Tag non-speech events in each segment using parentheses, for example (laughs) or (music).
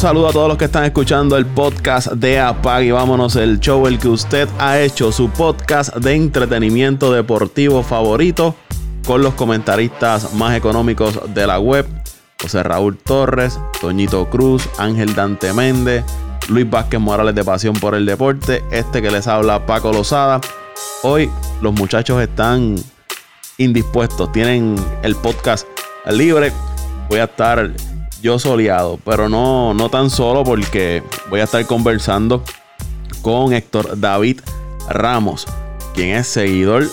Saludo a todos los que están escuchando el podcast de Apag y vámonos el show el que usted ha hecho su podcast de entretenimiento deportivo favorito con los comentaristas más económicos de la web. José Raúl Torres, Toñito Cruz, Ángel Dante Méndez, Luis Vázquez Morales de Pasión por el Deporte, este que les habla Paco Lozada. Hoy los muchachos están indispuestos, tienen el podcast libre. Voy a estar yo soleado, pero no, no tan solo porque voy a estar conversando con Héctor David Ramos, quien es seguidor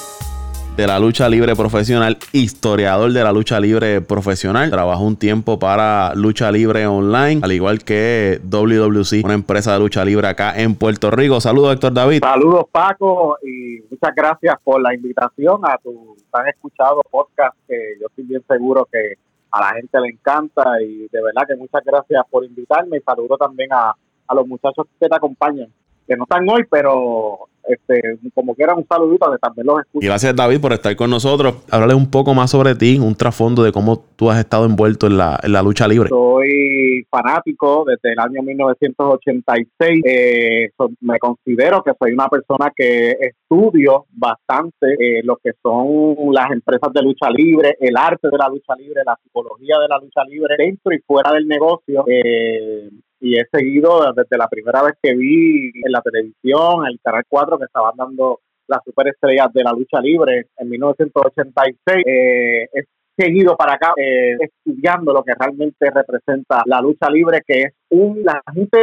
de la lucha libre profesional, historiador de la lucha libre profesional. Trabajó un tiempo para Lucha Libre Online, al igual que WWC, una empresa de lucha libre acá en Puerto Rico. Saludos, Héctor David. Saludos, Paco, y muchas gracias por la invitación a tu tan escuchado podcast, que yo estoy bien seguro que a la gente le encanta y de verdad que muchas gracias por invitarme y saludo también a, a los muchachos que te acompañan, que no están hoy, pero este, como quiera un saludito que también los escucho. Gracias David por estar con nosotros. Háblale un poco más sobre ti, un trasfondo de cómo tú has estado envuelto en la, en la lucha libre. Soy fanático desde el año 1986. Eh, me considero que soy una persona que estudio bastante eh, lo que son las empresas de lucha libre, el arte de la lucha libre, la psicología de la lucha libre dentro y fuera del negocio. Eh, y he seguido desde la primera vez que vi en la televisión, el Canal 4, que estaban dando las superestrellas de la lucha libre en 1986. Eh, he seguido para acá eh, estudiando lo que realmente representa la lucha libre, que es un... La gente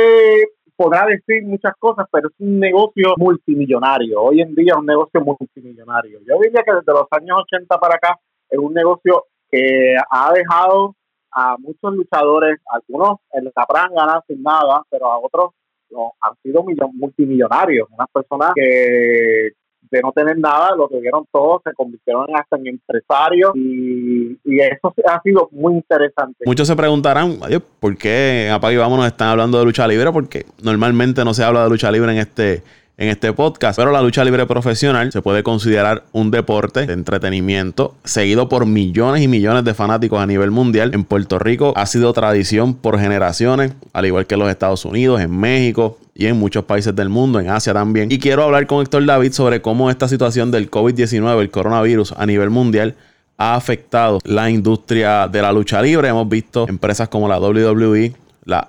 podrá decir muchas cosas, pero es un negocio multimillonario. Hoy en día es un negocio multimillonario. Yo diría que desde los años 80 para acá es un negocio que ha dejado a muchos luchadores, algunos en la ganar sin nada, pero a otros han sido multimillonarios, unas personas que de no tener nada, lo tuvieron todo, se convirtieron hasta en empresarios y, eso ha sido muy interesante. Muchos se preguntarán, ¿por qué Apague y Vámonos están hablando de lucha libre? Porque normalmente no se habla de lucha libre en este en este podcast. Pero la lucha libre profesional se puede considerar un deporte de entretenimiento seguido por millones y millones de fanáticos a nivel mundial. En Puerto Rico ha sido tradición por generaciones, al igual que en los Estados Unidos, en México y en muchos países del mundo, en Asia también. Y quiero hablar con Héctor David sobre cómo esta situación del COVID-19, el coronavirus a nivel mundial, ha afectado la industria de la lucha libre. Hemos visto empresas como la WWE, la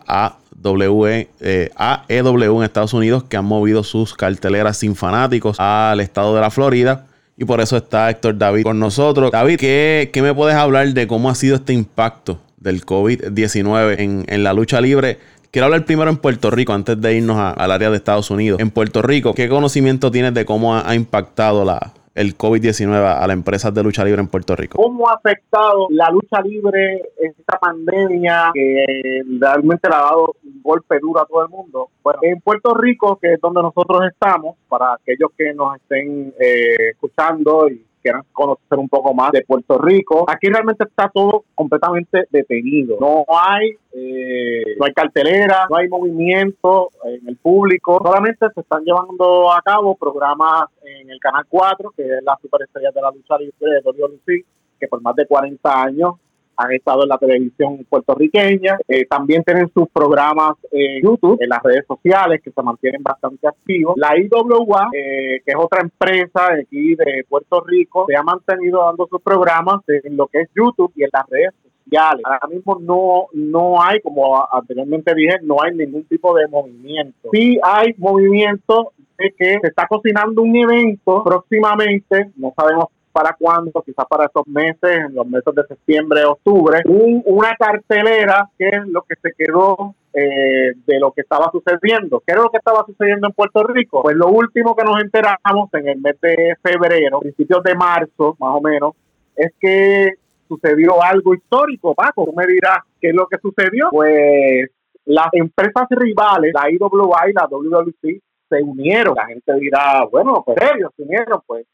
W, eh, AEW en Estados Unidos que han movido sus carteleras sin fanáticos al estado de la Florida. Y por eso está Héctor David con nosotros. David, ¿qué, me puedes hablar de cómo ha sido este impacto del COVID-19 en, en, la lucha libre? Quiero hablar primero en Puerto Rico, antes de irnos al área de Estados Unidos. En Puerto Rico, ¿qué conocimiento tienes de cómo ha impactado la, el COVID-19 a las empresas de lucha libre en Puerto Rico? ¿Cómo ha afectado la lucha libre esta pandemia que realmente le ha dado un golpe duro a todo el mundo? Bueno, en Puerto Rico, que es donde nosotros estamos, para aquellos que nos estén eh, escuchando y quieran conocer un poco más de Puerto Rico. Aquí realmente está todo completamente detenido. No hay, eh, no hay cartelera, no hay movimiento en el público. Solamente se están llevando a cabo programas en el Canal 4, que es la superestrella de la lucha libre de WLC, que por más de 40 años han estado en la televisión puertorriqueña, eh, también tienen sus programas en YouTube, en las redes sociales que se mantienen bastante activos. La IWA, eh, que es otra empresa aquí de Puerto Rico, se ha mantenido dando sus programas en lo que es YouTube y en las redes sociales. Ahora mismo no, no hay, como anteriormente dije, no hay ningún tipo de movimiento. Sí hay movimiento de que se está cocinando un evento próximamente, no sabemos para cuándo, quizás para estos meses, en los meses de septiembre, octubre, una cartelera que es lo que se quedó eh, de lo que estaba sucediendo. ¿Qué era lo que estaba sucediendo en Puerto Rico? Pues lo último que nos enteramos en el mes de febrero, principios de marzo, más o menos, es que sucedió algo histórico, Paco. Tú me dirás qué es lo que sucedió. Pues las empresas rivales, la IWA y la WWC, se unieron. La gente dirá, bueno, pues ellos se unieron, pues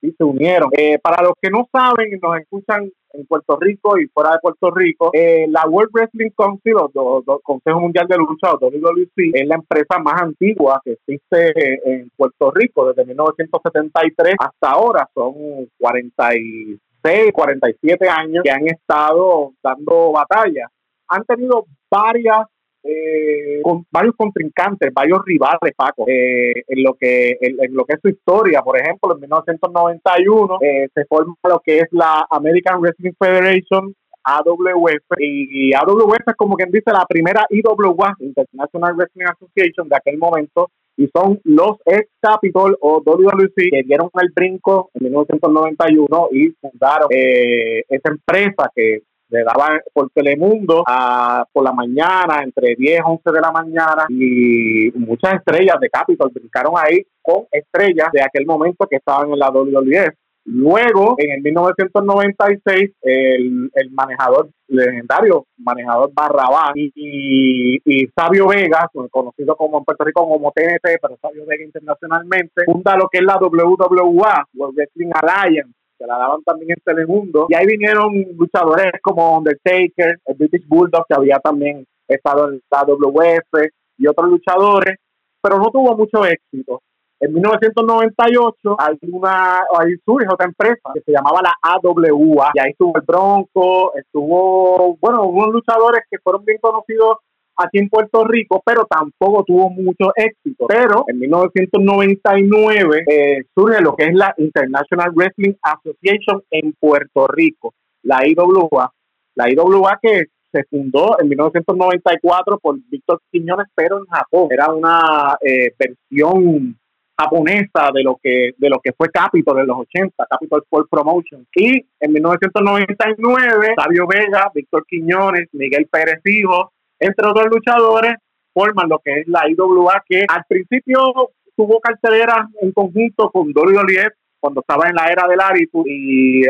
sí se unieron. Eh, para los que no saben y nos escuchan en Puerto Rico y fuera de Puerto Rico, eh, la World Wrestling Council, o, Consejo Mundial de Lucha, o WWC, es la empresa más antigua que existe en Puerto Rico desde 1973 hasta ahora. Son 46, 47 años que han estado dando batalla. Han tenido varias eh, con varios contrincantes, varios rivales, Paco, eh, en lo que en, lo que es su historia. Por ejemplo, en 1991 eh, se forma lo que es la American Wrestling Federation AWF y AWF es como quien dice la primera IWA, International Wrestling Association de aquel momento y son los ex Capitol o WWC que dieron el brinco en 1991 y fundaron eh, esa empresa que le daban por Telemundo a, por la mañana, entre 10 y 11 de la mañana, y muchas estrellas de Capitol brincaron ahí con estrellas de aquel momento que estaban en la WWF. Luego, en el 1996, el, el manejador legendario, manejador Barrabás y, y, Sabio Vega, conocido como en Puerto Rico como TNT, pero Sabio Vega internacionalmente, funda lo que es la WWA, World Wrestling Alliance, que la daban también en Telemundo. Y ahí vinieron luchadores como Undertaker, el British Bulldog, que había también estado en la WF, y otros luchadores, pero no tuvo mucho éxito. En 1998 hay una, ahí surge otra empresa que se llamaba la AWA y ahí estuvo el Bronco, estuvo, bueno, unos luchadores que fueron bien conocidos aquí en Puerto Rico, pero tampoco tuvo mucho éxito. Pero en 1999 eh, surge lo que es la International Wrestling Association en Puerto Rico, la IWA. La IWA que se fundó en 1994 por Víctor Quiñones, pero en Japón. Era una eh, versión japonesa de lo que de lo que fue Capitol en los 80, Capitol Sport Promotion. Y en 1999, Sabio Vega, Víctor Quiñones, Miguel Pérez Hijo, entre otros luchadores, forman lo que es la IWA, que al principio tuvo cartelera en conjunto con Oliet cuando estaba en la era del Aritu y,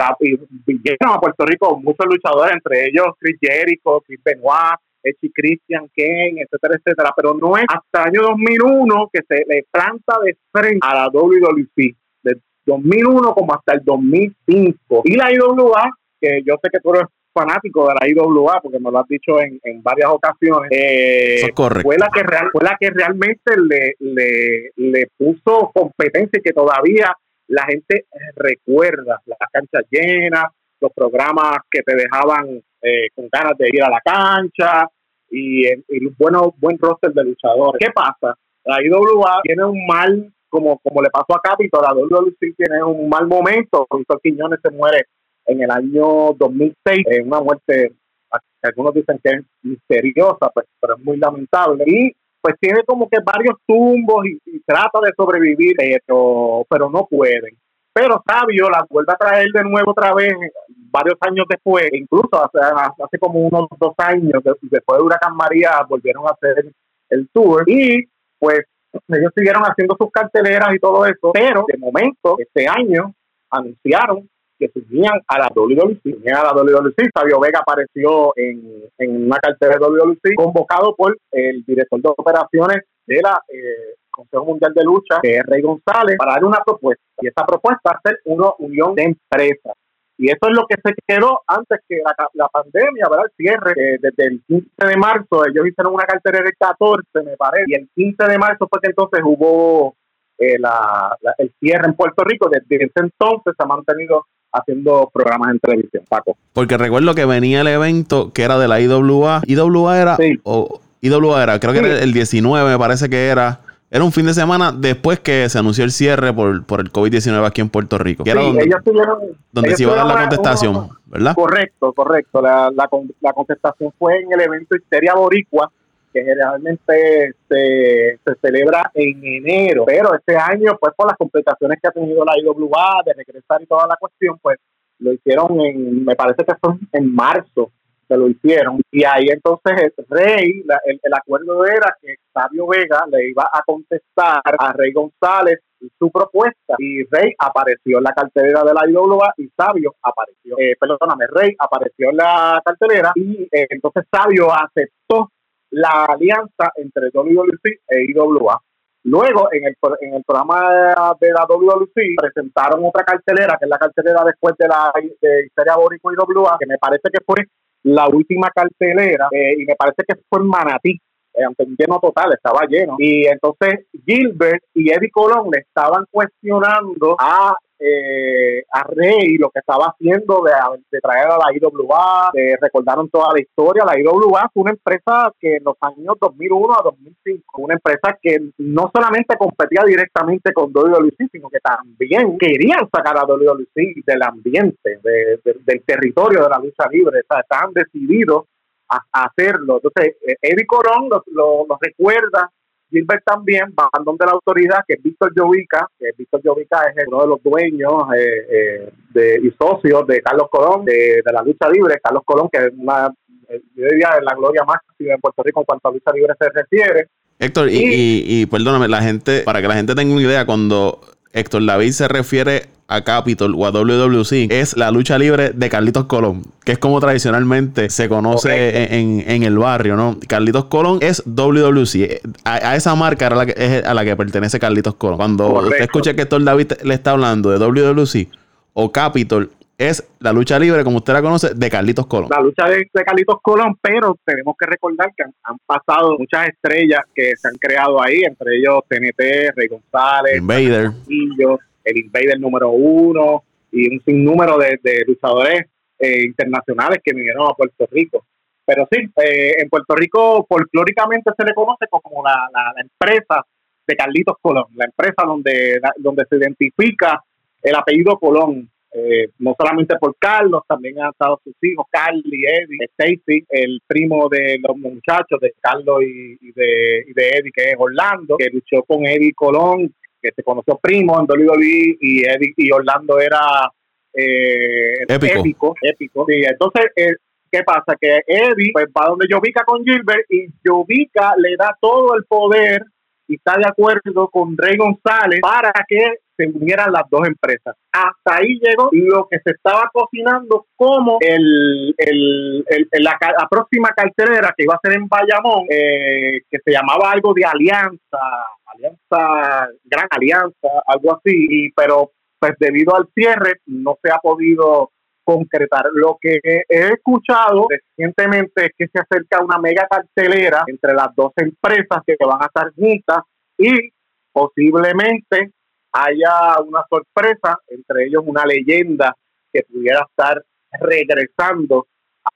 vinieron a Puerto Rico muchos luchadores, entre ellos Chris Jericho, Chris Benoit, Echi Christian Ken, etcétera, etcétera, pero no es hasta el año 2001 que se le planta de frente a la WWC, de 2001 como hasta el 2005. Y la IWA, que yo sé que tú eres fanático de la IWA, porque me lo has dicho en, varias ocasiones, eh, fue, la que real, fue la que realmente le, le, le puso competencia y que todavía la gente recuerda las canchas llenas, los programas que te dejaban eh, con ganas de ir a la cancha, y, y bueno, buen roster de luchadores. ¿Qué pasa? La IWA tiene un mal, como, como le pasó a Capitol, la WWC tiene un mal momento. Víctor Quiñones se muere en el año 2006, en una muerte, algunos dicen que es misteriosa, pues, pero es muy lamentable. Y pues tiene como que varios tumbos y, trata de sobrevivir, pero, pero no pueden. Pero Sabio la vuelve a traer de nuevo otra vez varios años después, incluso hace, hace como unos dos años, después de Huracán María, volvieron a hacer el tour y pues ellos siguieron haciendo sus carteleras y todo eso, pero de momento, este año, anunciaron que se unían a la WWC, a la WWC. Sabio Vega apareció en, en una cartera de WWC, convocado por el director de operaciones de la eh, Consejo Mundial de Lucha, que es Rey González, para dar una propuesta. Y esta propuesta es hacer una unión de empresas. Y eso es lo que se quedó antes que la, pandemia, ¿verdad? El cierre, desde el 15 de marzo, ellos hicieron una cartera del 14, me parece, y el 15 de marzo fue que entonces hubo eh, el cierre en Puerto Rico. Desde ese entonces se ha mantenido haciendo programas en televisión, Paco. Porque recuerdo que venía el evento que era de la IWA. IWA era, o IWA era, creo que era el 19, me parece que era. Era un fin de semana después que se anunció el cierre por, por el COVID-19 aquí en Puerto Rico. Que era donde, ellos tuvieron, donde se iba a dar la contestación, ¿verdad? Correcto, correcto. La, la, la, contestación fue en el evento Histeria Boricua, que generalmente se, celebra en enero. Pero este año, pues por las complicaciones que ha tenido la IWA de regresar y toda la cuestión, pues lo hicieron en, me parece que fue en marzo se lo hicieron. Y ahí entonces Rey, el, acuerdo era que Sabio Vega le iba a contestar a Rey González su propuesta y Rey apareció en la cartelera de la IWA y Sabio apareció, eh, perdóname, Rey apareció en la cartelera y eh, entonces Sabio aceptó la alianza entre WWC e IWA. Luego, en el, en el programa de la WWC, presentaron otra cartelera, que es la cartelera después de la de Historia Bórico y WA, que me parece que fue la última cartelera, eh, y me parece que fue en Manatí, eh, ante un lleno total, estaba lleno. Y entonces Gilbert y Eddie Colón le estaban cuestionando a eh, a Rey lo que estaba haciendo de, de, traer a la IWA, recordaron toda la historia. La IWA fue una empresa que en los años 2001 a 2005, una empresa que no solamente competía directamente con WWE, sino que también querían sacar a WWE del ambiente, del territorio de la lucha libre. O sea, estaban decididos a, hacerlo. Entonces, eh, Eddie Corón lo, recuerda Gilbert también, bajando de la autoridad, que es Víctor Llovica, que Víctor Llovica es uno de los dueños eh, eh, de, y socios de Carlos Colón, de, la lucha libre. Carlos Colón, que es una, yo diría, la gloria máxima en Puerto Rico en cuanto a lucha libre se refiere. Héctor, y, y, y, perdóname, la gente, para que la gente tenga una idea, cuando Héctor David se refiere a Capitol o a WWC es la lucha libre de Carlitos Colón, que es como tradicionalmente se conoce en, el barrio, ¿no? Carlitos Colón es WWC. A, esa marca era la que, es a la que pertenece Carlitos Colón. Cuando usted escucha que Héctor David le está hablando de WWC o Capitol, es la lucha libre, como usted la conoce, de Carlitos Colón. La lucha de, Carlitos Colón, pero tenemos que recordar que han, pasado muchas estrellas que se han creado ahí, entre ellos TNT, Rey González, Invader, el Invader número uno y un sinnúmero de, luchadores eh, internacionales que vinieron a Puerto Rico. Pero sí, eh, en Puerto Rico folclóricamente se le conoce como la, empresa de Carlitos Colón, la empresa donde, donde se identifica el apellido Colón, eh, no solamente por Carlos, también han estado sus hijos, Carly, Eddie, Stacy, el primo de los muchachos de Carlos y, de, y de Eddie, que es Orlando, que luchó con Eddie Colón, que se conoció primo en WWE y Eddie y Orlando era eh, épico. épico. Sí, entonces, eh, ¿qué pasa? Que Eddie pues, va donde Jovica con Gilbert y Jovica le da todo el poder y está de acuerdo con Rey González para que se unieran las dos empresas. Hasta ahí llegó lo que se estaba cocinando como el, la, próxima cartelera que iba a ser en Bayamón, eh, que se llamaba algo de alianza, alianza, gran alianza, algo así, y, pero pues debido al cierre no se ha podido concretar. Lo que he escuchado recientemente es que se acerca una mega cartelera entre las dos empresas que van a estar juntas y posiblemente haya una sorpresa, entre ellos una leyenda que pudiera estar regresando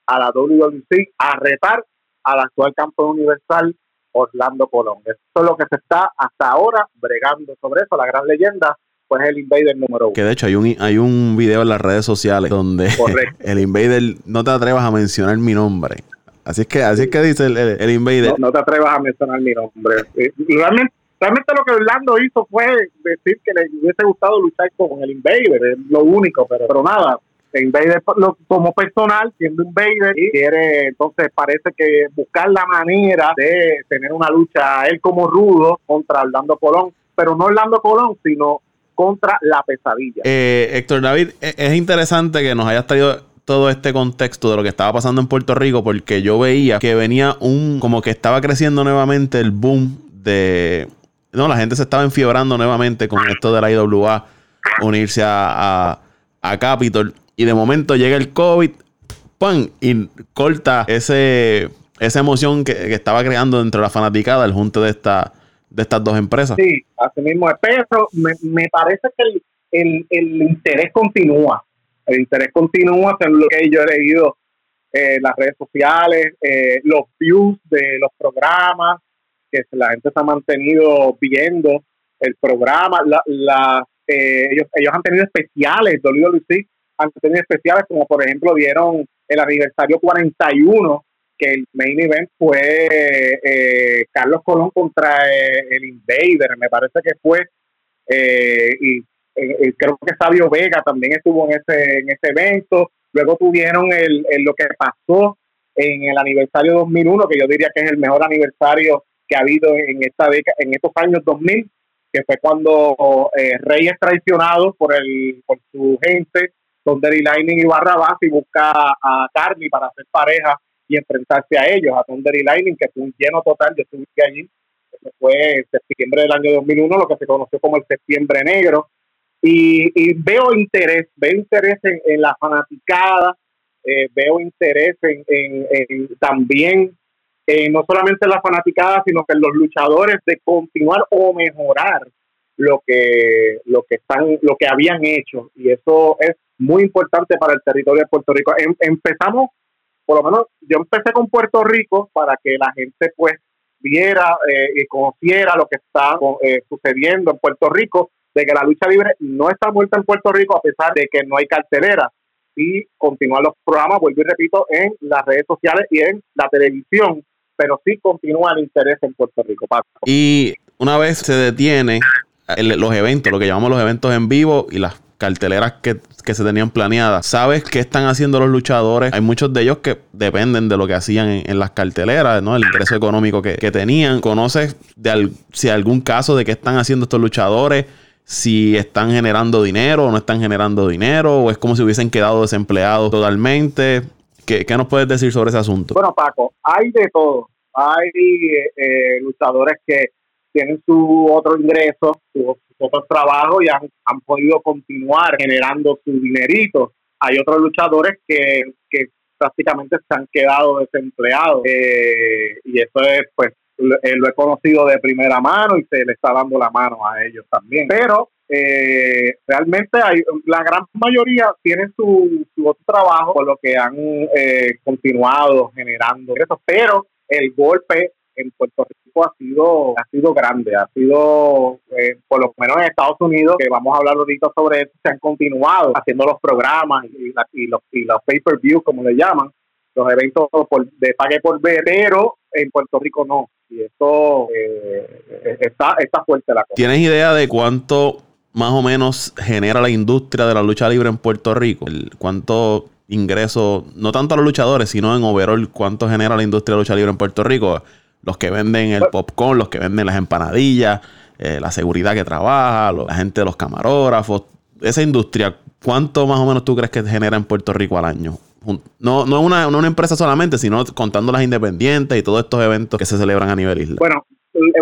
a la WWC a retar al actual campeón universal Orlando Colón. Eso es lo que se está hasta ahora bregando sobre eso, la gran leyenda pues el Invader número uno. Que de hecho hay un, hay un video en las redes sociales donde (laughs) el Invader no te atrevas a mencionar mi nombre. Así es que, así es que dice el, Invader. No, te atrevas a mencionar mi nombre. Eh, realmente, realmente lo que Orlando hizo fue decir que le hubiese gustado luchar con el Invader, es lo único, pero, pero nada. El Invader como personal, siendo Invader, y quiere, entonces parece que buscar la manera de tener una lucha él como rudo contra Orlando Colón, pero no Orlando Colón, sino contra la pesadilla. Eh, Héctor David, e, es interesante que nos hayas traído todo este contexto de lo que estaba pasando en Puerto Rico porque yo veía que venía un como que estaba creciendo nuevamente el boom de no la gente se estaba enfiebrando nuevamente con esto de la IWA unirse a, a, Capitol y de momento llega el COVID ¡pum! y corta ese esa emoción que, que estaba creando dentro de la fanaticada el junte de esta de estas dos empresas. Sí, así mismo pero me, me parece que el, el, el, interés continúa. El interés continúa, según lo que yo he leído en eh, las redes sociales, eh, los views de los programas, que la gente se ha mantenido viendo el programa. La, la eh, ellos, ellos han tenido especiales, WWE han tenido especiales, como por ejemplo dieron el aniversario 41 que el main event fue eh, Carlos Colón contra eh, el Invader, me parece que fue, eh, y creo que Sabio Vega también estuvo en ese, en ese evento. Luego tuvieron el, lo que pasó en el aniversario 2001, que yo diría que es el mejor aniversario que ha habido en esta década, en estos años 2000, que fue cuando Rey es traicionado por el por su gente, donde Lightning y Barrabás y busca a Carly para hacer pareja y enfrentarse a ellos, a Thunder y Lightning, que fue un lleno total, yo estuve allí, fue en septiembre del año 2001, lo que se conoció como el septiembre negro, y, veo interés, veo interés en, la fanaticada, eh, veo interés en, también eh, no solamente la fanaticada, sino que los luchadores de continuar o mejorar lo que lo que están lo que habían hecho. Y eso es muy importante para el territorio de Puerto Rico. Em, empezamos, por lo menos yo empecé con Puerto Rico para que la gente pues viera eh, y conociera lo que está eh, sucediendo en Puerto Rico, de que la lucha libre no está muerta en Puerto Rico a pesar de que no hay cartelera. Y continúan los programas, vuelvo y repito, en las redes sociales y en la televisión, pero sí continúa el interés en Puerto Rico. Y una vez se detiene los eventos, lo que llamamos los eventos en vivo y las carteleras que, se tenían planeadas. ¿Sabes qué están haciendo los luchadores? Hay muchos de ellos que dependen de lo que hacían en, las carteleras, ¿no? El ingreso económico que, tenían. ¿Conoces de si algún caso de qué están haciendo estos luchadores? Si están generando dinero o no están generando dinero, o es como si hubiesen quedado desempleados totalmente. ¿Qué, nos puedes decir sobre ese asunto? Bueno, Paco, hay de todo. Hay eh, eh, luchadores que tienen su otro ingreso, su, otro trabajo y han, podido continuar generando su dinerito. Hay otros luchadores que, prácticamente se han quedado desempleados eh, y eso es pues eh, lo, he conocido de primera mano y se le está dando la mano a ellos también. Pero eh, realmente hay, la gran mayoría tienen su, su otro trabajo por lo que han continuado generando ingresos, pero el golpe en Puerto Rico ha sido ha sido grande, ha sido, eh, por lo menos en Estados Unidos, que vamos a hablar ahorita sobre eso, se han continuado haciendo los programas y, los, y los pay-per-view, como le llaman, los eventos de pague por ver, pero en Puerto Rico no. Y eso eh, está, está fuerte la cosa. ¿Tienes idea de cuánto más o menos genera la industria de la lucha libre en Puerto Rico? ¿Cuánto ingreso, no tanto a los luchadores, sino en overall, cuánto genera la industria de lucha libre en Puerto Rico? los que venden el popcorn, los que venden las empanadillas, eh, la seguridad que trabaja, la gente de los camarógrafos, esa industria, ¿cuánto más o menos tú crees que genera en Puerto Rico al año? No, no, una, una empresa solamente, sino contando las independientes y todos estos eventos que se celebran a nivel isla. Bueno,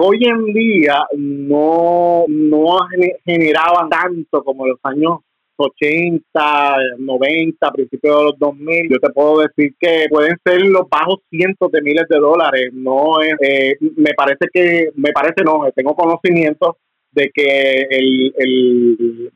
hoy en día no, no generaba tanto como los años 80, 90, principios de los 2000, yo te puedo decir que pueden ser los bajos cientos de miles de dólares. No es, eh, me parece que, me parece no, tengo conocimiento de que el, el,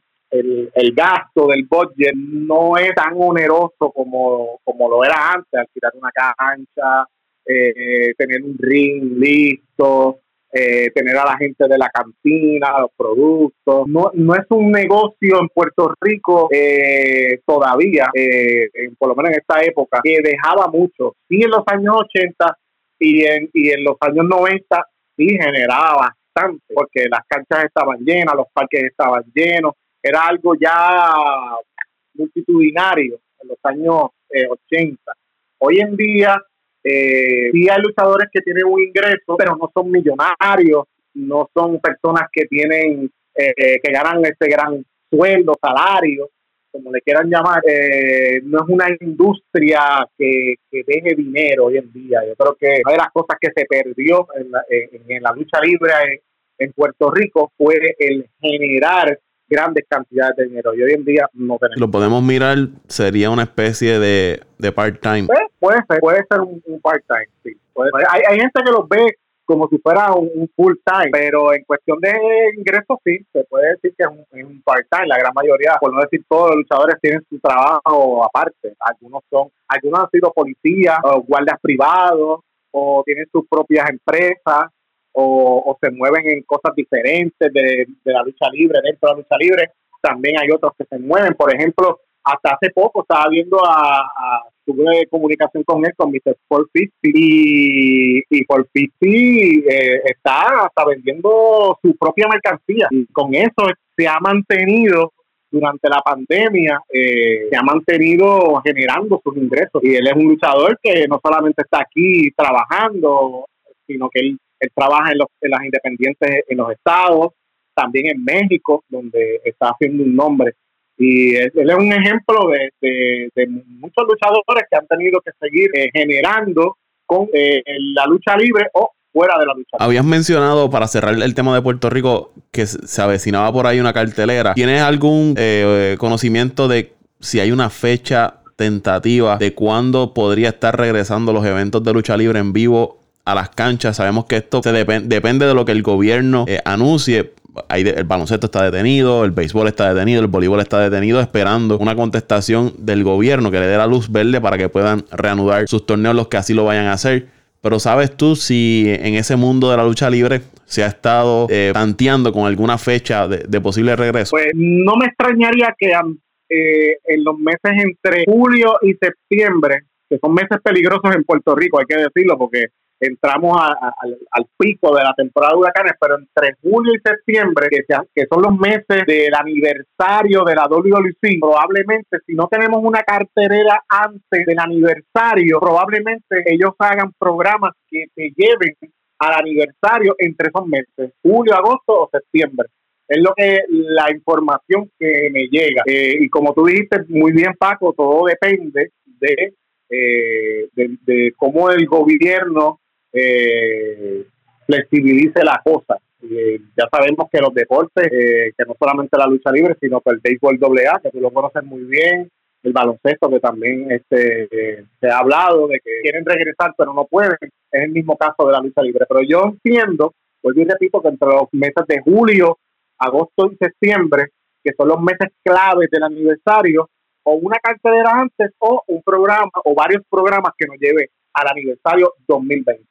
el, gasto del budget no es tan oneroso como, como lo era antes, al tirar una cancha, eh, tener un ring listo, eh, tener a la gente de la cantina, los productos. No, no es un negocio en Puerto Rico eh, todavía, eh, por lo menos en esta época, que dejaba mucho. Sí en los años 80 y en, y en los años 90 sí generaba bastante, porque las canchas estaban llenas, los parques estaban llenos, era algo ya multitudinario en los años 80. Hoy en día eh, sí hay luchadores que tienen un ingreso, pero no son millonarios, no son personas que tienen, eh, que ganan este gran sueldo, salario, como le quieran llamar. Eh, no es una industria que, deje dinero hoy en día. Yo creo que una de las cosas que se perdió en la, en, la lucha libre en Puerto Rico fue el generar grandes cantidades de dinero y hoy en día no tenemos. Lo podemos mirar, sería una especie de, de part-time. Puede ser, puede ser un, part-time, sí. hay, hay, gente que los ve como si fuera un, full-time, pero en cuestión de ingresos sí, se puede decir que es un, part-time. La gran mayoría, por no decir todos los luchadores, tienen su trabajo aparte. Algunos son, algunos han sido policías, o guardias privados, o tienen sus propias empresas o, se mueven en cosas diferentes de, la lucha libre, dentro de la lucha libre. También hay otros que se mueven. Por ejemplo, hasta hace poco estaba viendo a, a tuve comunicación con él, con Mr. Paul y, y Paul eh, está hasta vendiendo su propia mercancía. Y con eso se ha mantenido durante la pandemia, eh, se ha mantenido generando sus ingresos. Y él es un luchador que no solamente está aquí trabajando, sino que él él trabaja en, los, en las independientes en los estados, también en México, donde está haciendo un nombre. Y él, es un ejemplo de, muchos luchadores que han tenido que seguir eh, generando con eh, la lucha libre o fuera de la lucha. Habías mencionado, para cerrar el tema de Puerto Rico, que se avecinaba por ahí una cartelera. ¿Tienes algún eh, conocimiento de si hay una fecha tentativa de cuándo podría estar regresando los eventos de lucha libre en vivo a las canchas. Sabemos que esto se depende de lo que el gobierno eh, anuncie. el baloncesto está detenido, el béisbol está detenido, el voleibol está detenido, esperando una contestación del gobierno que le dé la luz verde para que puedan reanudar sus torneos los que así lo vayan a hacer. Pero ¿sabes tú si en ese mundo de la lucha libre se ha estado eh, tanteando con alguna fecha de, posible regreso? Pues no me extrañaría que eh, en los meses entre julio y septiembre, que son meses peligrosos en Puerto Rico, hay que decirlo, porque entramos al pico de la temporada de huracanes, pero entre julio y septiembre, que, que son los meses del aniversario de la WWC, probablemente si no tenemos una carterera antes del aniversario, probablemente ellos hagan programas que te lleven al aniversario entre esos meses, julio, agosto o septiembre. Es lo que la información que me llega. Eh, y como tú dijiste muy bien, Paco, todo depende de, eh, de cómo el gobierno eh, flexibilice la cosa. Eh, ya sabemos que los deportes, eh, que no solamente la lucha libre, sino que el béisbol AA, que tú lo conoces muy bien, el baloncesto, que también este, eh, se ha hablado de que quieren regresar, pero no pueden, es el mismo caso de la lucha libre. Pero yo entiendo, vuelvo y repito, que entre los meses de julio, agosto y septiembre, que son los meses claves del aniversario, o una cartelera antes, o un programa, o varios programas que nos lleve al aniversario 2020.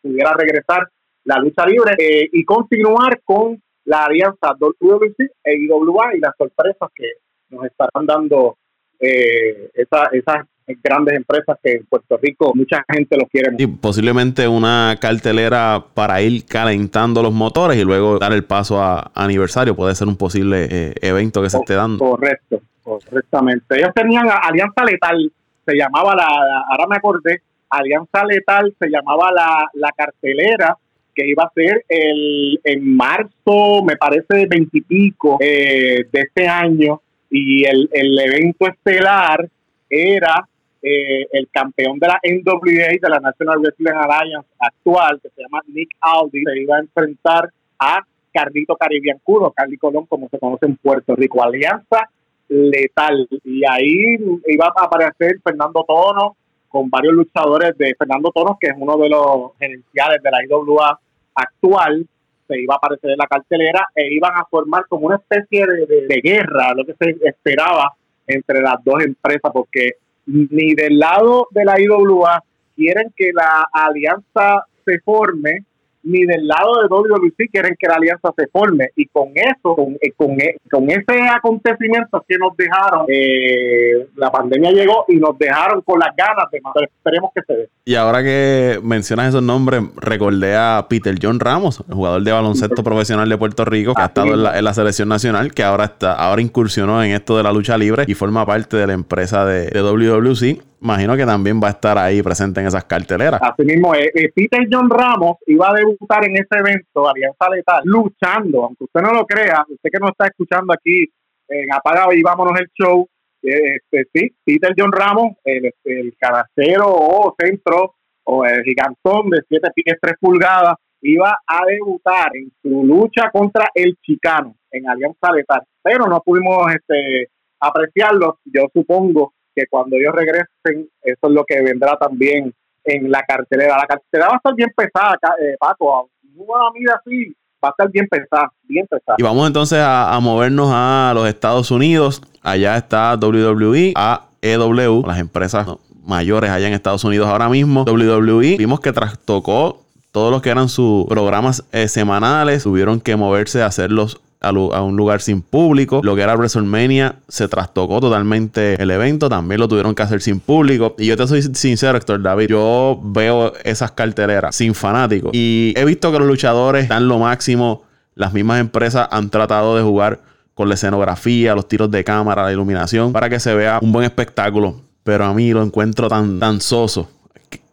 Pudiera regresar la lucha libre eh, y continuar con la alianza WWC e IWA y las sorpresas que nos estarán dando eh, esas grandes empresas que en Puerto Rico mucha gente los quiere. Y posiblemente una cartelera para ir calentando los motores y luego dar el paso a aniversario puede ser un posible eh, evento que se esté dando. Correcto, correctamente. Ellos tenían Alianza Letal, se llamaba la, ahora me acordé, Alianza Letal se llamaba la, la cartelera que iba a ser el, en marzo, me parece, veintipico eh, de este año, y el, el evento estelar era eh, el campeón de la NWA, de la National Wrestling Alliance actual, que se llama Nick Aldi, se iba a enfrentar a Carlito Caribbean Cudo, Carly Colón, como se conoce en Puerto Rico, Alianza Letal. Y ahí iba a aparecer Fernando Tono, con varios luchadores de Fernando Toros, que es uno de los gerenciales de la IWA actual, se iba a aparecer en la cartelera e iban a formar como una especie de, guerra, lo que se esperaba entre las dos empresas, porque ni del lado de la IWA quieren que la alianza se forme, ni del lado de WWC quieren que la alianza se forme. Y con eso, con, eh, con, eh, con ese acontecimiento que nos dejaron, eh, la pandemia llegó y nos dejaron con las ganas de más. esperemos que se dé. Y ahora que mencionas esos nombres, recordé a Peter John Ramos, el jugador de baloncesto profesional de Puerto Rico, que ha estado en la, en la, selección nacional, que ahora está, ahora incursionó en esto de la lucha libre y forma parte de la empresa de, de WWC imagino que también va a estar ahí presente en esas carteleras. Así mismo, eh, eh, Peter John Ramos iba a debutar en ese evento, Alianza Letal, luchando, aunque usted no lo crea, usted que no está escuchando aquí en Apaga y Vámonos el Show, eh, este, sí, Peter John Ramos, el, el caracero o centro o el gigantón de 7 pies 3 pulgadas, iba a debutar en su lucha contra el chicano en Alianza Letal, pero no pudimos este, apreciarlo, yo supongo que cuando ellos regresen, eso es lo que vendrá también en la cartelera. La cartelera va a estar bien pesada, eh, Paco, una vida así, va a estar bien pesada, bien pesada. Y vamos entonces a, movernos a los Estados Unidos. Allá está WWE, AEW, las empresas mayores allá en Estados Unidos ahora mismo. WWE, vimos que trastocó todos los que eran sus programas eh, semanales, tuvieron que moverse a hacerlos a, un lugar sin público. Lo que era WrestleMania se trastocó totalmente el evento. También lo tuvieron que hacer sin público. Y yo te soy sincero, Héctor David. Yo veo esas carteleras sin fanáticos. Y he visto que los luchadores dan lo máximo. Las mismas empresas han tratado de jugar con la escenografía, los tiros de cámara, la iluminación, para que se vea un buen espectáculo. Pero a mí lo encuentro tan, tan soso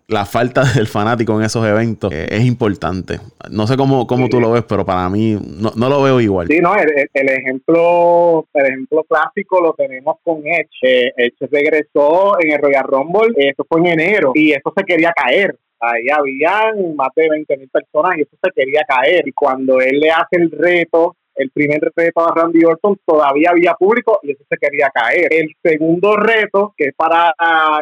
la falta (laughs) del fanático en esos eventos eh, es importante. No sé cómo, cómo tú lo ves, pero para mí no, no lo veo igual. Sí, no, el, ejemplo el ejemplo clásico lo tenemos con Edge. Eh, Edge regresó en el Royal Rumble, eso fue en enero, y eso se quería caer. Ahí habían más de 20 mil personas y eso se quería caer. Y cuando él le hace el reto el primer reto a Randy Orton todavía había público y eso se quería caer. El segundo reto, que es para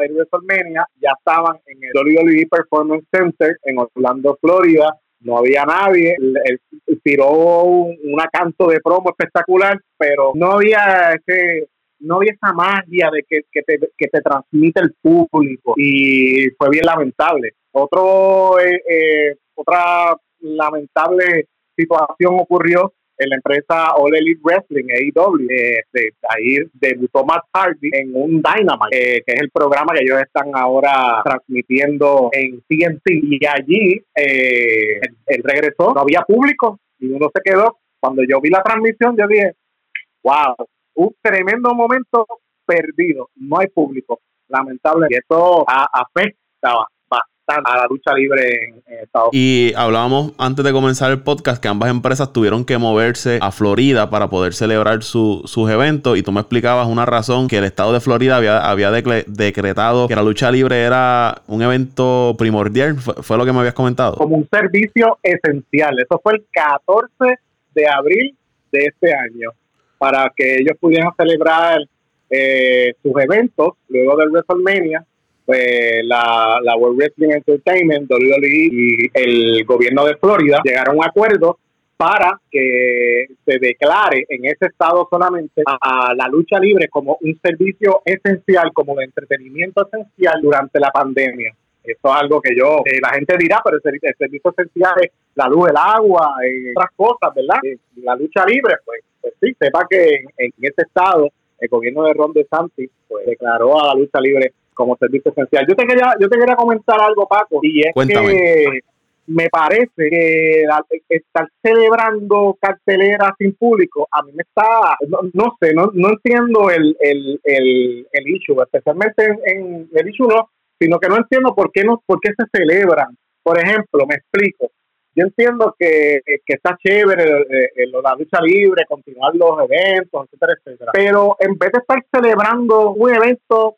el WrestleMania, ya estaban en el WWE Performance Center en Orlando, Florida. No había nadie. Él, tiró una canto de promo espectacular, pero no había ese no había esa magia de que, que, te, que te transmite el público y fue bien lamentable. Otro, eh, eh, otra lamentable situación ocurrió en la empresa All Elite Wrestling, AEW. Eh, de, ahí debutó Matt Hardy en un Dynamite, eh, que es el programa que ellos están ahora transmitiendo en TNT. Y allí eh, él, regresó, no había público y uno se quedó. Cuando yo vi la transmisión, yo dije, wow, un tremendo momento perdido, no hay público, lamentable. Y esto afecta a la lucha libre en, Estados Unidos. Y hablábamos antes de comenzar el podcast que ambas empresas tuvieron que moverse a Florida para poder celebrar sus eventos y tú me explicabas una razón que el estado de Florida había, había decretado que la lucha libre era un evento primordial, ¿Fue, lo que me habías comentado. Como un servicio esencial, eso fue el 14 de abril de este año, para que ellos pudieran celebrar eh, sus eventos luego del WrestleMania pues la, la World Wrestling Entertainment, WWE y el gobierno de Florida llegaron a un acuerdo para que se declare en ese estado solamente a, la lucha libre como un servicio esencial, como de entretenimiento esencial durante la pandemia. Eso es algo que yo, eh, la gente dirá, pero el, servicio esencial es la luz, el agua, y otras cosas, ¿verdad? Eh, la lucha libre, pues, pues sí, sepa que en, en, ese estado el gobierno de Ron DeSantis pues, declaró a la lucha libre como servicio esencial. Yo te quería, yo te quería comentar algo, Paco, y es que me parece que estar celebrando cartelera sin público, a mí me está, no, sé, no, no entiendo el, el, el, el issue, especialmente en, el issue no, sino que no entiendo por qué, no, por qué se celebran. Por ejemplo, me explico. Yo entiendo que, que está chévere eh, eh, la lucha libre, continuar los eventos, etcétera, etcétera. Pero en vez de estar celebrando un evento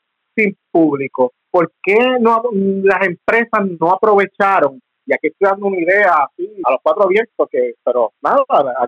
público. ¿Por qué no, las empresas no aprovecharon? Y aquí estoy dando una idea así a los cuatro vientos, que, pero nada,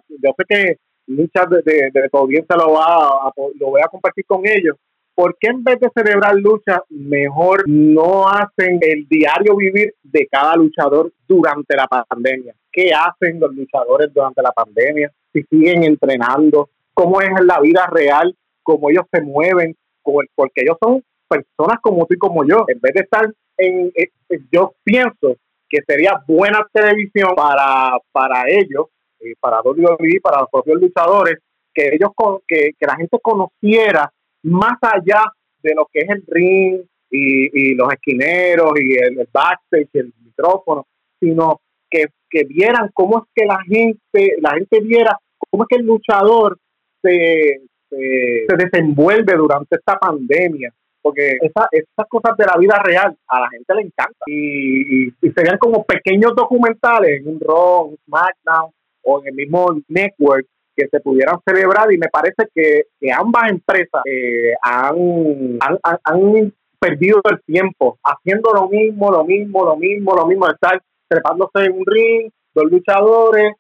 yo sé que muchas de, de, tu audiencia lo va a, lo voy a compartir con ellos. ¿Por qué en vez de celebrar lucha, mejor no hacen el diario vivir de cada luchador durante la pandemia? ¿Qué hacen los luchadores durante la pandemia? Si siguen entrenando, cómo es la vida real, cómo ellos se mueven, porque ellos son personas como tú y como yo, en vez de estar en, eh, eh, yo pienso que sería buena televisión para, para ellos, eh, para WWE, para los propios luchadores, que ellos que, que la gente conociera más allá de lo que es el ring y, los esquineros y el, backstage y el micrófono, sino que, que, vieran cómo es que la gente, la gente viera cómo es que el luchador se, se desenvuelve durante esta pandemia porque esa, esas cosas de la vida real a la gente le encanta. Y, serían como pequeños documentales en un Raw, un SmackDown o en el mismo network que se pudieran celebrar. Y me parece que, ambas empresas eh, han, han, perdido el tiempo haciendo lo mismo, lo mismo, lo mismo, lo mismo, estar trepándose en un ring, dos luchadores,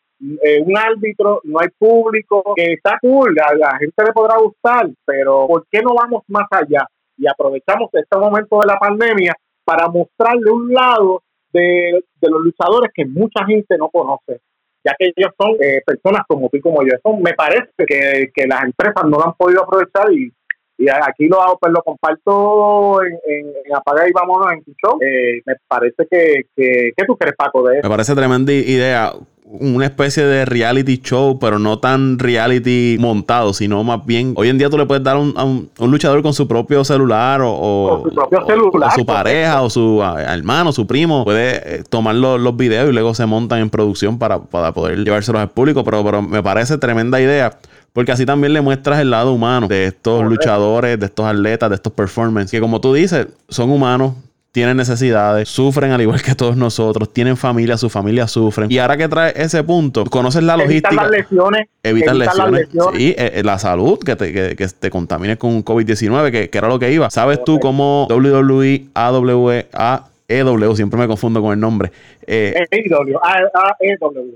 eh, un árbitro, no hay público, que está cool, a la gente le podrá gustar, pero ¿por qué no vamos más allá? Y aprovechamos este momento de la pandemia para mostrarle un lado de, los luchadores que mucha gente no conoce, ya que ellos son eh, personas como tú y como yo. Eso me parece que, las empresas no lo han podido aprovechar y, y aquí lo hago, pues lo comparto en, en, Apaga y Vámonos en tu. Eh, me parece que, que, ¿qué tú crees, Paco, de eso? Me parece tremenda idea una especie de reality show, pero no tan reality montado, sino más bien, hoy en día tú le puedes dar un, a un, luchador con su propio celular o, su, propio celular, su pareja o su hermano, su primo, puede eh, tomar los, los, videos y luego se montan en producción para, para poder llevárselos al público, pero, pero me parece tremenda idea. Porque así también le muestras el lado humano de estos luchadores, de estos atletas, de estos performers, que como tú dices, son humanos, tienen necesidades, sufren al igual que todos nosotros, tienen familia, su familia sufren. Y ahora que trae ese punto, conoces la logística. Evitar las lesiones. Evitar lesiones. Sí, eh, eh, la salud, que te, que, que te contamines con COVID-19, que, que, era lo que iba. ¿Sabes tú cómo WWE, AWA EW, siempre me confundo con el nombre. Eh, EW,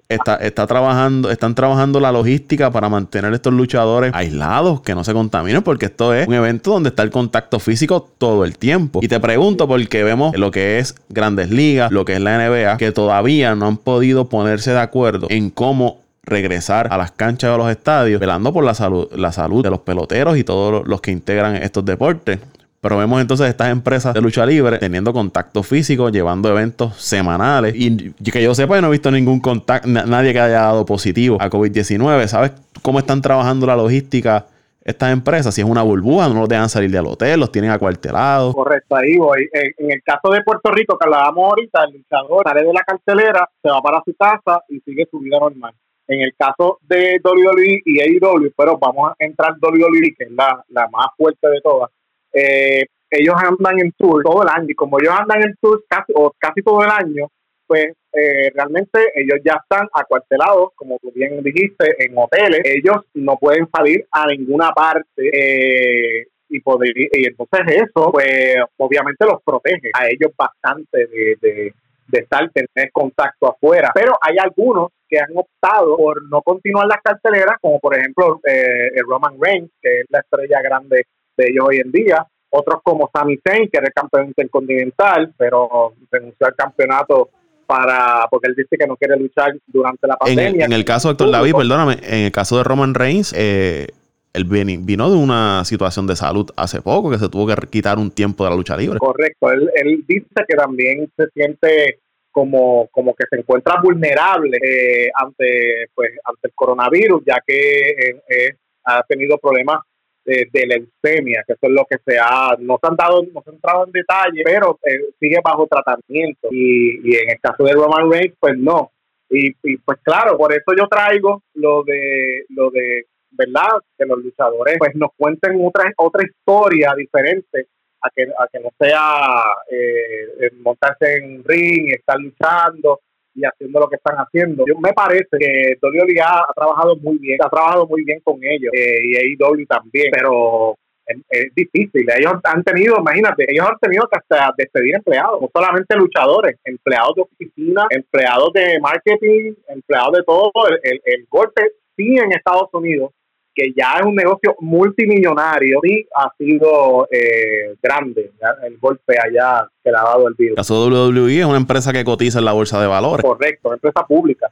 e está, está trabajando, están trabajando la logística para mantener estos luchadores aislados, que no se contaminen, porque esto es un evento donde está el contacto físico todo el tiempo. Y te pregunto porque vemos lo que es Grandes Ligas, lo que es la NBA, que todavía no han podido ponerse de acuerdo en cómo regresar a las canchas o los estadios, velando por la salud, la salud de los peloteros y todos los que integran estos deportes. Pero vemos entonces estas empresas de lucha libre teniendo contacto físico, llevando eventos semanales. Y que yo sepa, yo no he visto ningún contacto, nadie que haya dado positivo a COVID-19. ¿Sabes cómo están trabajando la logística estas empresas? Si es una burbuja, no los dejan salir del hotel, los tienen acuartelados. Correcto, ahí voy. En, el caso de Puerto Rico, que hablábamos ahorita, el luchador sale de la cartelera, se va para su casa y sigue su vida normal. En el caso de WWE y AEW, pero vamos a entrar WWE, que es la, la más fuerte de todas, eh, ellos andan en tour todo el año y como ellos andan en tour casi, o casi todo el año, pues eh, realmente ellos ya están acuartelados, como tú bien dijiste, en hoteles. Ellos no pueden salir a ninguna parte eh, y poder y entonces eso, pues obviamente los protege a ellos bastante de, de, estar tener contacto afuera. Pero hay algunos que han optado por no continuar las carteleras, como por ejemplo eh, el Roman Reigns, que es la estrella grande de ellos hoy en día. Otros como Sami Zayn, que era el campeón intercontinental, pero renunció al campeonato para porque él dice que no quiere luchar durante la pandemia. En el, caso de Héctor David, perdóname, en el caso de Roman Reigns, eh, él vino de una situación de salud hace poco, que se tuvo que quitar un tiempo de la lucha libre. Correcto, él, él dice que también se siente como, como que se encuentra vulnerable eh, ante pues ante el coronavirus, ya que eh, ha tenido problemas de, leucemia, que eso es lo que se ha, no se han dado, no se han entrado en detalle, pero eh, sigue bajo tratamiento. Y, y, en el caso de Roman Reigns, pues no. Y, pues claro, por eso yo traigo lo de, lo de, ¿verdad? Que los luchadores pues nos cuenten otra, otra historia diferente a que, a que no sea eh, montarse en ring y estar luchando y haciendo lo que están haciendo. Yo, me parece que WWE ha, trabajado muy bien, ha trabajado muy bien con ellos eh, y AEW también, pero es, difícil. Ellos han tenido, imagínate, ellos han tenido que hasta despedir empleados, no solamente luchadores, empleados de oficina, empleados de marketing, empleados de todo. El, el golpe sí en Estados Unidos que ya es un negocio multimillonario y ha sido eh, grande el golpe allá que le ha dado el virus. El caso WWE es una empresa que cotiza en la bolsa de valores. Correcto, una empresa pública.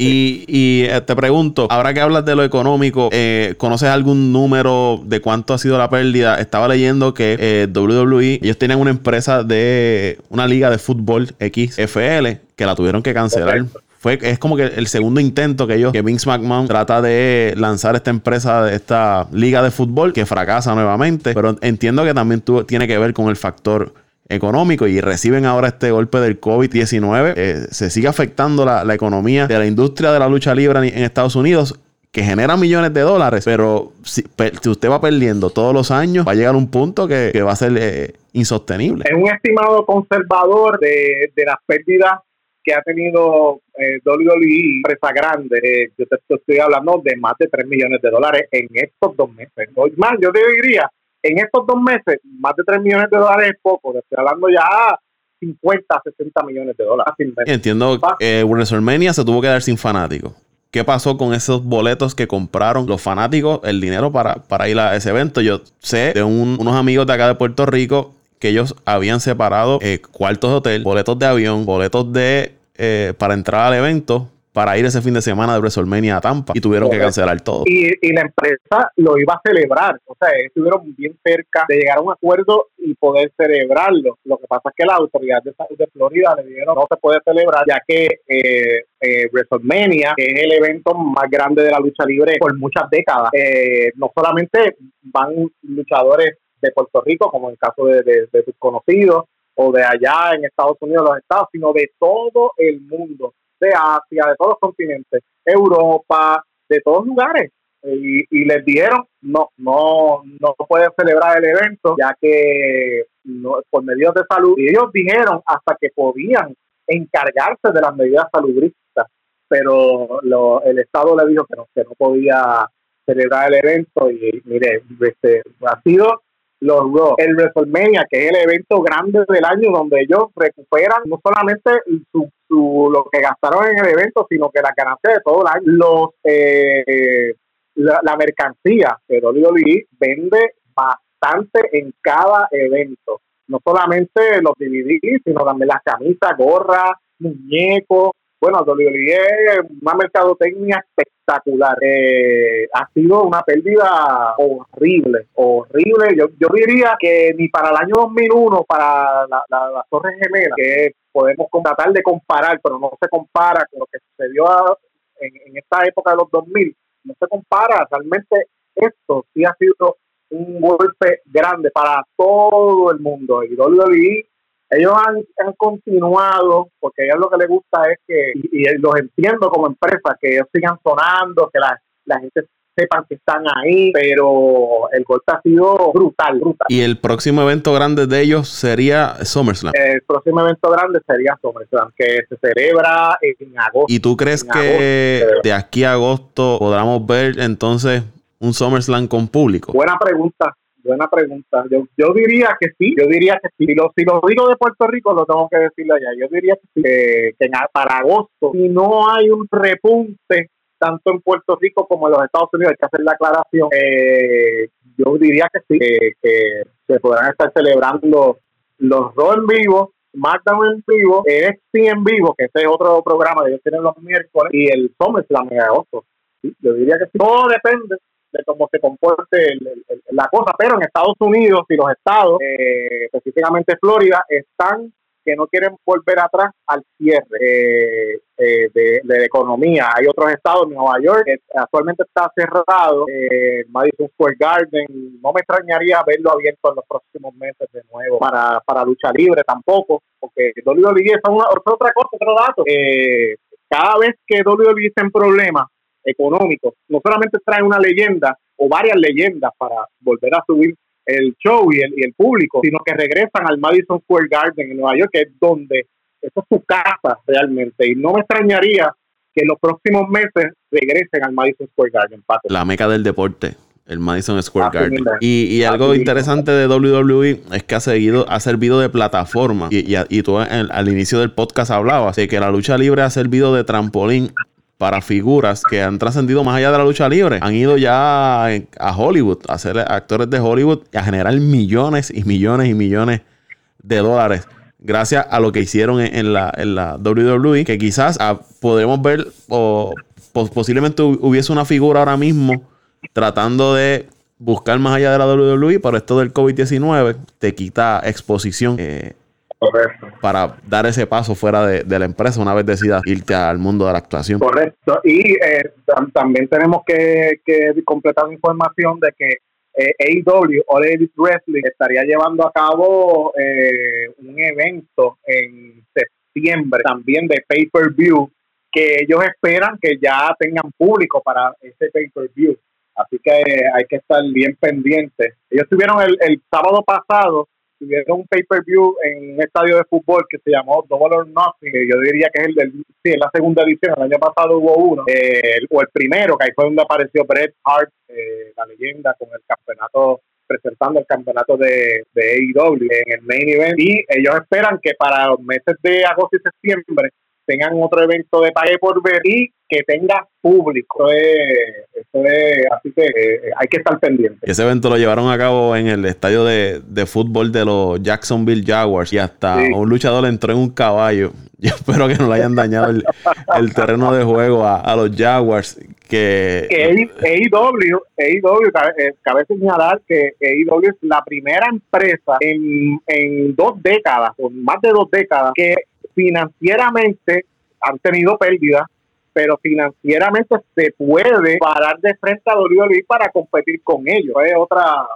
Y, y eh, te pregunto, ahora que hablas de lo económico, eh, ¿conoces algún número de cuánto ha sido la pérdida? Estaba leyendo que WWE, ellos tienen una empresa de una liga de fútbol XFL que la tuvieron que cancelar es como que el segundo intento que ellos, que Vince McMahon trata de lanzar esta empresa, esta liga de fútbol que fracasa nuevamente. Pero entiendo que también tiene que ver con el factor económico y reciben ahora este golpe del COVID-19. Eh, se sigue afectando la, economía de la industria de la lucha libre en, Estados Unidos que genera millones de dólares, pero si, usted va perdiendo todos los años, va a llegar un punto que, va a ser eh, insostenible. Es un estimado conservador de, de las pérdidas que ha tenido eh, WWE, empresa grande, eh, yo te, estoy hablando de más de 3 millones de dólares en estos dos meses. Más, yo te diría, en estos dos meses, más de 3 millones de dólares es poco, estoy hablando ya 50, 60 millones de dólares. Entiendo que eh, WrestleMania se tuvo que dar sin fanáticos. ¿Qué pasó con esos boletos que compraron los fanáticos, el dinero para, para ir a ese evento? Yo sé de unos amigos de acá de Puerto Rico que ellos habían separado eh, cuartos de hotel, boletos de avión, boletos de eh, para entrar al evento para ir ese fin de semana de WrestleMania a Tampa y tuvieron que cancelar todo. Y, la empresa lo iba a celebrar, o sea, estuvieron bien cerca de llegar a un acuerdo y poder celebrarlo. Lo que pasa es que la autoridad de salud de Florida le dijeron no se puede celebrar ya que eh, eh, WrestleMania es el evento más grande de la lucha libre por muchas décadas. no solamente van luchadores de Puerto Rico, como en el caso de, de, conocidos, o de allá en Estados Unidos, los Estados, sino de todo el mundo, de Asia, de todos los continentes, Europa, de todos lugares. Y, les dijeron, no, no, no pueden celebrar el evento, ya que no, por medidas de salud, y ellos dijeron hasta que podían encargarse de las medidas saludistas, pero lo, el Estado le dijo que no, que no podía celebrar el evento y mire, este, ha sido los Raw, el WrestleMania, que es el evento grande del año donde ellos recuperan no solamente su, lo que gastaron en el evento, sino que la ganancia de todo el año. Los, eh, la, mercancía que WWE vende bastante en cada evento. No solamente los DVD, sino también las camisas, gorras, muñecos, bueno, WWE es una mercadotecnia espectacular. Eh, ha sido una pérdida horrible, horrible. Yo, yo diría que ni para el año 2001, para la, la, las Torres Gemelas, que podemos tratar de comparar, pero no se compara con lo que sucedió en, en esta época de los 2000, no se compara. Realmente esto sí ha sido un golpe grande para todo el mundo. Y WWE ellos han, han, continuado, porque a ellos lo que les gusta es que, y, los entiendo como empresa, que ellos sigan sonando, que la, la gente sepan que están ahí, pero el golpe ha sido brutal, brutal. Y el próximo evento grande de ellos sería SummerSlam. El próximo evento grande sería SummerSlam, que se celebra en agosto. ¿Y tú crees que de aquí a agosto podamos ver entonces un SummerSlam con público? Buena pregunta. Buena pregunta. Yo, yo diría que sí, yo diría que sí. Si lo, si lo digo de Puerto Rico, lo tengo que decirle allá. Yo diría que sí, que, para agosto, si no hay un repunte tanto en Puerto Rico como en los Estados Unidos, hay que hacer la aclaración. Eh, yo diría que sí, que, se podrán estar celebrando los dos en vivo, SmackDown en vivo, NXT en vivo, que ese es otro programa que ellos tienen los miércoles, y el SummerSlam en agosto. yo diría que sí. Todo depende de cómo se comporte la cosa, pero en Estados Unidos y los estados, eh, específicamente Florida, están que no quieren volver atrás al cierre eh, eh, de, la economía. Hay otros estados, Nueva York, que actualmente está cerrado, Madison Square Garden, no me extrañaría verlo abierto en los próximos meses de nuevo para, para lucha libre tampoco, porque WWE es otra cosa, otro dato. cada vez que WWE está en problemas, económicos, no solamente trae una leyenda o varias leyendas para volver a subir el show y el, y el público, sino que regresan al Madison Square Garden en Nueva York, que es donde esa es su casa realmente. Y no me extrañaría que en los próximos meses regresen al Madison Square Garden. La meca del deporte. El Madison Square Garden. Y, algo interesante de WWE es que ha seguido, ha servido de plataforma. Y, y, tú al inicio del podcast hablabas de que la lucha libre ha servido de trampolín para figuras que han trascendido más allá de la lucha libre. Han ido ya a Hollywood, a ser actores de Hollywood a generar millones y millones y millones de dólares. Gracias a lo que hicieron en, la, en la WWE, que quizás ah, podemos ver o posiblemente hubiese una figura ahora mismo tratando de buscar más allá de la WWE, pero esto del COVID-19 te quita exposición. Eh, para dar ese paso fuera de, la empresa una vez decidas irte al mundo de la actuación. Correcto. Y eh, también tenemos que, completar la información de que eh, AEW, All Elite Wrestling, estaría llevando a cabo eh, un evento en septiembre también de pay-per-view que ellos esperan que ya tengan público para ese pay-per-view. Así que hay que estar bien pendientes. Ellos tuvieron el, el sábado pasado tuvieron un pay-per-view en un estadio de fútbol que se llamó Double or Nothing, que yo diría que es el del, sí, en la segunda edición, el año pasado hubo uno, eh, o el primero, que ahí fue donde apareció Bret Hart, eh, la leyenda, con el campeonato presentando el campeonato de, de AEW en el main event. Y ellos esperan que para los meses de agosto y septiembre tengan otro evento de pague por ver y que tenga público. Eso es, así que eh, hay que estar pendiente. ese evento lo llevaron a cabo en el estadio de, fútbol de los Jacksonville Jaguars y hasta un luchador entró en un caballo. (laughs) Yo espero que no le hayan dañado el, terreno de juego a, los Jaguars. Que, AEW, AEW eh, cabe señalar que AEW es la primera empresa en, en dos décadas, o más de dos décadas, que financieramente han tenido pérdidas, pero financieramente se puede parar de frente a WWE para competir con ellos. Es otra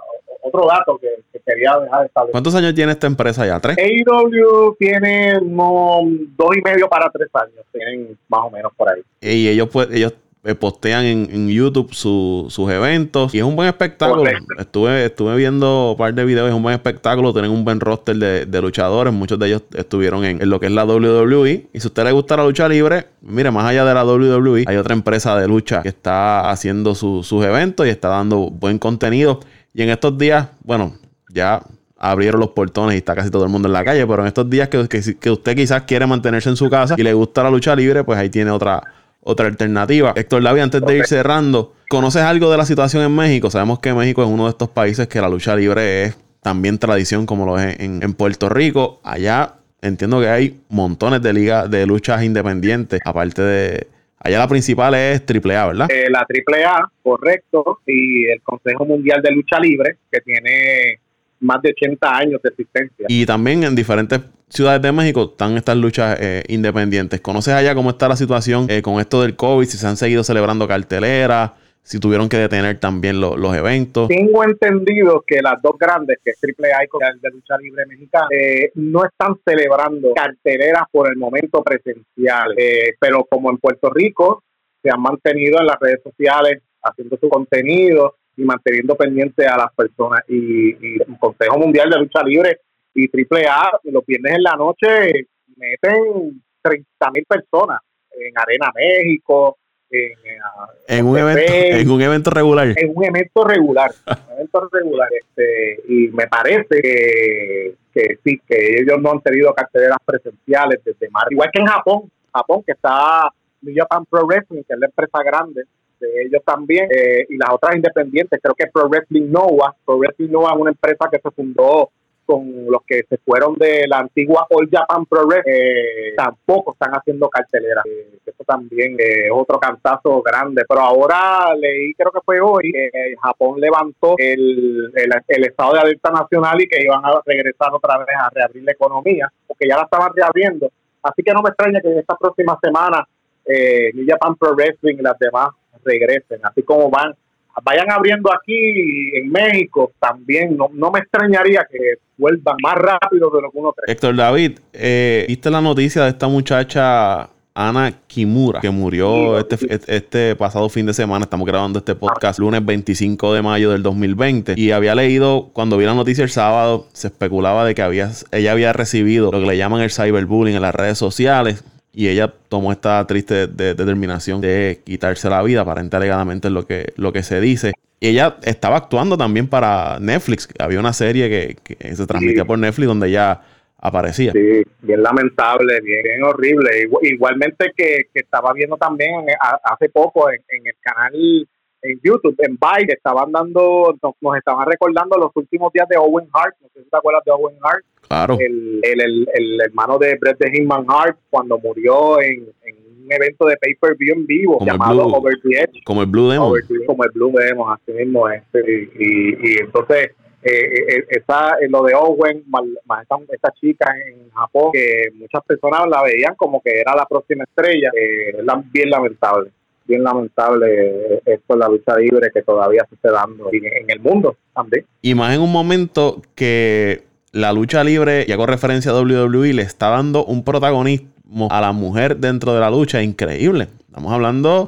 otro dato que, quería dejar establecer. ¿Cuántos años tiene esta empresa ya? ¿Tres? AEW tiene dos y medio para tres años, tienen más o menos por ahí. Y ellos, pues, ellos postean en, YouTube sus eventos y es un buen espectáculo. Estuve, estuve viendo un par de videos, es un buen espectáculo, tienen un buen roster de, luchadores, muchos de ellos estuvieron en, lo que es la WWE. Y si a usted le gusta la lucha libre, mire, más allá de la WWE, hay otra empresa de lucha que está haciendo sus eventos y está dando buen contenido. Y en estos días, bueno, ya abrieron los portones y está casi todo el mundo en la calle, pero en estos días que, que, usted quizás quiere mantenerse en su casa y le gusta la lucha libre, pues ahí tiene otra, otra alternativa. Héctor David, antes de ir cerrando, ¿conoces algo de la situación en México? Sabemos que México es uno de estos países que la lucha libre es también tradición como lo es en, en Puerto Rico. Allá entiendo que hay montones de ligas de luchas independientes, aparte de... Allá la principal es AAA, ¿verdad? Eh, la AAA, correcto, y el Consejo Mundial de Lucha Libre, que tiene más de 80 años de existencia. Y también en diferentes ciudades de México están estas luchas eh, independientes. ¿Conoces allá cómo está la situación eh, con esto del COVID? Si se han seguido celebrando carteleras, si tuvieron que detener también los eventos. Tengo entendido que las dos grandes, que es AAA y de Lucha Libre Mexicana, eh, no están celebrando carteleras por el momento presencial, pero como en Puerto Rico se han mantenido en las redes sociales haciendo su contenido y manteniendo pendiente a las personas. Y, el Consejo Mundial de Lucha Libre y AAA los viernes en la noche meten 30 mil personas en Arena México, en, un evento, en un evento regular. En un evento regular, un evento regular. Este, y me parece que, que sí, que ellos no han tenido carteleras presenciales desde marzo. Igual que en Japón, Japón que está New Japan Pro Wrestling, que es la empresa grande, de ellos también, eh, y las otras independientes, creo que Pro Wrestling Nova, Pro Wrestling Nova es una empresa que se fundó con los que se fueron de la antigua All Japan Pro Wrestling, eh, tampoco están haciendo cartelera. Eh, eso también es otro cantazo grande. Pero ahora leí, creo que fue hoy, que Japón levantó el, el, estado de alerta nacional y que iban a regresar otra vez a reabrir la economía, porque ya la estaban reabriendo. Así que no me extraña que en esta próxima semana eh, Japan Pro Wrestling y las demás regresen, así como van, vayan abriendo aquí en México también, no, no me extrañaría que vuelvan más rápido de lo que uno cree. Héctor David, eh, ¿viste la noticia de esta muchacha Ana Kimura, que murió este, este pasado fin de semana. Estamos grabando este podcast lunes 25 de mayo del 2020. Y había leído, cuando vi la noticia el sábado, se especulaba de que había, ella había recibido lo que le llaman el cyberbullying en las redes sociales y ella tomó esta triste determinación de quitarse la vida, para alegadamente lo que, lo que se dice. Y ella estaba actuando también para Netflix. Había una serie que, se transmitía por Netflix donde ella aparecía. Sí, bien lamentable, bien, horrible. Igualmente que, estaba viendo también hace poco en, el canal en YouTube, en Vice, estaban dando, nos, estaban recordando los últimos días de Owen Hart. No sé si te acuerdas de Owen Hart. Claro. El, el, hermano de Bret de Hitman Hart cuando murió en, un evento de pay-per-view en vivo llamado Over the Edge. Como el Blue Demon. como el Blue Demon, así mismo. Este, y, y, entonces, eh, eh, eh esa, eh, lo de Owen, más esta, esta, chica en Japón, que muchas personas la veían como que era la próxima estrella, eh, bien lamentable bien lamentable esto la lucha libre que todavía se está dando en, el mundo también. Y más en un momento que la lucha libre, y hago referencia a WWE, le está dando un protagonismo a la mujer dentro de la lucha increíble. Estamos hablando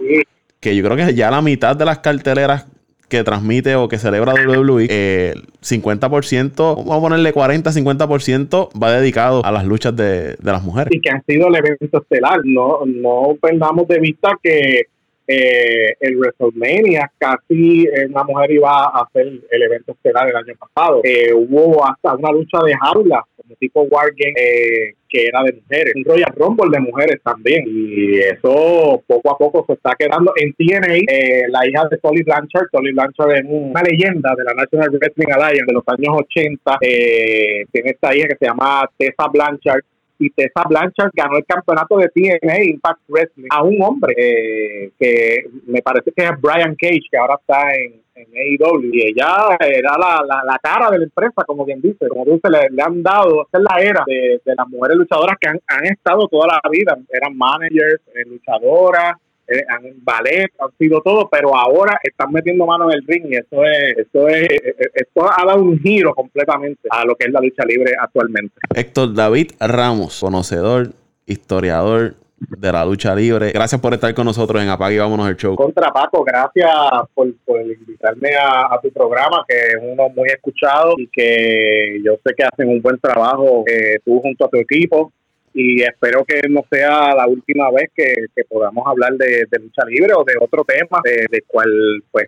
que yo creo que ya la mitad de las carteleras que transmite o que celebra WWE, eh, 50%, vamos a ponerle 40, 50% va dedicado a las luchas de, de, las mujeres. Y que han sido el evento estelar. No, no perdamos de vista que eh, el WrestleMania, casi una mujer iba a hacer el evento estelar el año pasado. Eh, hubo hasta una lucha de jaula, como tipo Wargame, eh, que era de mujeres. Un Royal Rumble de mujeres también. Y eso poco a poco se está quedando. En TNA, eh, la hija de Tolly Blanchard, Tolly Blanchard es una leyenda de la National Wrestling Alliance de los años 80. Eh, tiene esta hija que se llama Tessa Blanchard y Tessa Blanchard ganó el campeonato de TNA Impact Wrestling. A un hombre eh, que me parece que es Brian Cage, que ahora está en, en AEW, y ella era la, la, cara de la empresa, como quien dice, como dice, le, le han dado, esta es la era de, las mujeres luchadoras que han, han estado toda la vida, eran managers, eh, luchadoras, eh, han ballet, han sido todo, pero ahora están metiendo mano en el ring y eso es, eso es, eh, eh, esto ha dado un giro completamente a lo que es la lucha libre actualmente. Héctor David Ramos, conocedor, historiador de la lucha libre. Gracias por estar con nosotros en Apague y Vámonos el Show. Contra Paco, gracias por, invitarme a, tu programa, que es uno muy escuchado y que yo sé que hacen un buen trabajo tú junto a tu equipo y espero que no sea la última vez que, podamos hablar de, lucha libre o de otro tema de, cual pues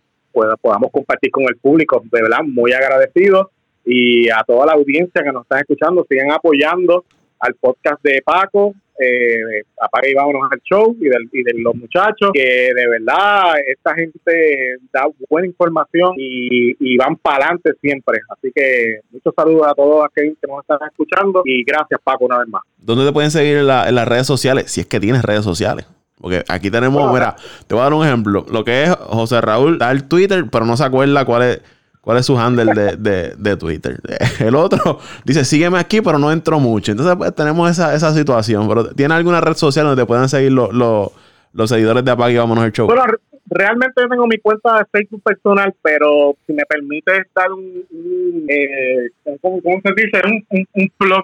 podamos compartir con el público, de verdad, muy agradecido. Y a toda la audiencia que nos están escuchando, sigan apoyando al podcast de Paco, eh, apaga y vámonos al show y, del, y de los muchachos, que de verdad esta gente da buena información y, y van para adelante siempre. Así que muchos saludos a todos aquellos que nos están escuchando y gracias Paco una vez más. ¿Dónde te pueden seguir en, la, en las redes sociales? Si es que tienes redes sociales. Porque aquí tenemos, mira, te voy a dar un ejemplo. Lo que es José Raúl, da el Twitter, pero no se acuerda cuál es cuál es su handle de, de, de, Twitter. (laughs) El otro dice, sígueme aquí, pero no entro mucho. Entonces, pues tenemos esa, esa situación. Pero ¿tiene alguna red social donde te puedan seguir los, los, seguidores de Apague y Vámonos el Show? Bueno, realmente yo tengo mi cuenta de Facebook personal, pero si me permite dar un, eh, ¿cómo, se dice? Un, un, blog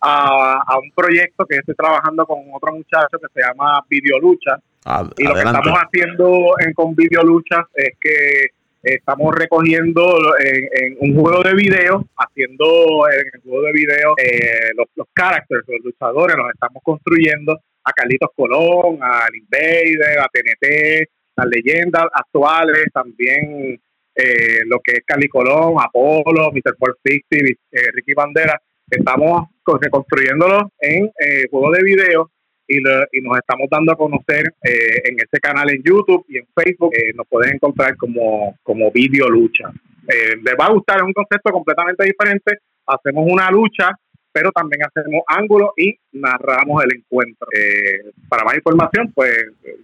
a, a, un proyecto que estoy trabajando con otro muchacho que se llama Videolucha. Ah, y lo que estamos haciendo en, con Videolucha es que estamos recogiendo en, un juego de video, haciendo en el juego de video eh, los, los characters, los luchadores, los estamos construyendo a Carlitos Colón, a Invader, a TNT, las leyendas actuales, también eh, lo que es Cali Colón, Apolo, Mr. 460, eh, Ricky Bandera. Estamos reconstruyéndolos en juego de video y, nos estamos dando a conocer eh, en ese canal en YouTube y en Facebook. Eh, nos pueden encontrar como, como Video Lucha. Eh, les va a gustar, es un concepto completamente diferente. Hacemos una lucha, pero también hacemos ángulos y narramos el encuentro. para más información, pues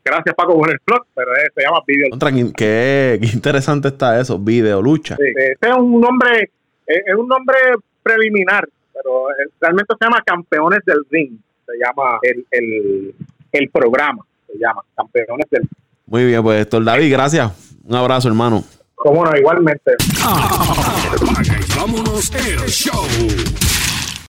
gracias Paco por el blog, pero se llama Video Lucha. Qué, interesante está eso, Video Lucha. este es un nombre, es un nombre preliminar, pero realmente se llama Campeones del Ring se llama el, el, el programa, se llama Campeones del Muy bien, pues Héctor David, gracias. Un abrazo, hermano. Cómo no, igualmente. vámonos el show.